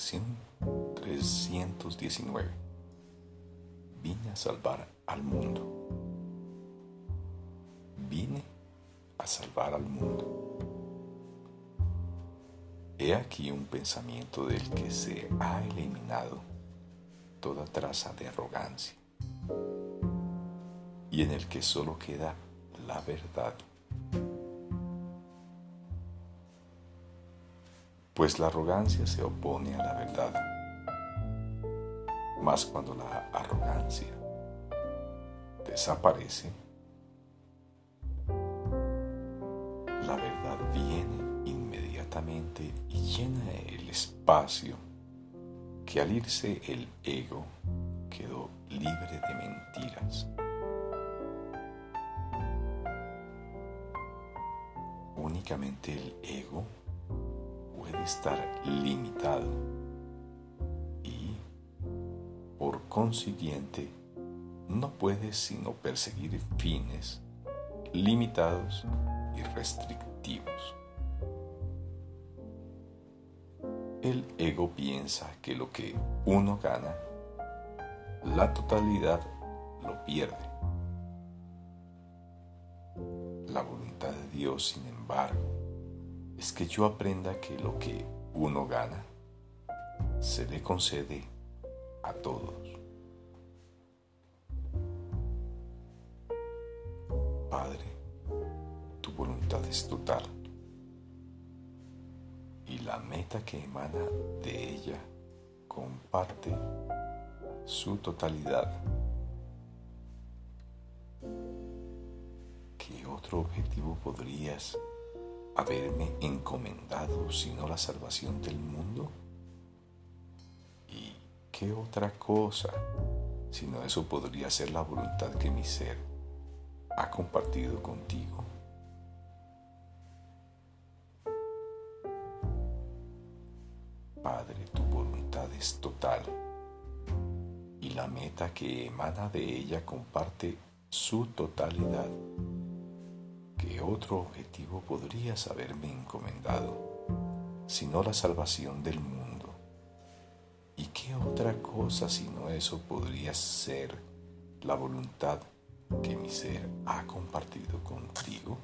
Lección 319. Vine a salvar al mundo. Vine a salvar al mundo. He aquí un pensamiento del que se ha eliminado toda traza de arrogancia y en el que solo queda la verdad. Pues la arrogancia se opone a la verdad, mas cuando la arrogancia desaparece, la verdad viene inmediatamente y llena el espacio que al irse el ego quedó libre de mentiras. Únicamente el ego estar limitado y, por consiguiente, no puede sino perseguir fines limitados y restrictivos. El ego piensa que lo que uno gana, la totalidad lo pierde. La voluntad de Dios, sin embargo, que yo aprenda que lo que uno gana se le concede a todos. Padre, tu voluntad es total y la meta que emana de ella comparte su totalidad. ¿Qué otro objetivo podrías haberme encomendado sino la salvación del mundo? ¿Y qué otra cosa sino eso podría ser la voluntad que mi ser ha compartido contigo? Padre, tu voluntad es total y la meta que emana de ella comparte su totalidad. ¿Qué otro objetivo podrías haberme encomendado sino la salvación del mundo? ¿Y qué otra cosa sino eso podría ser la voluntad que mi ser ha compartido contigo?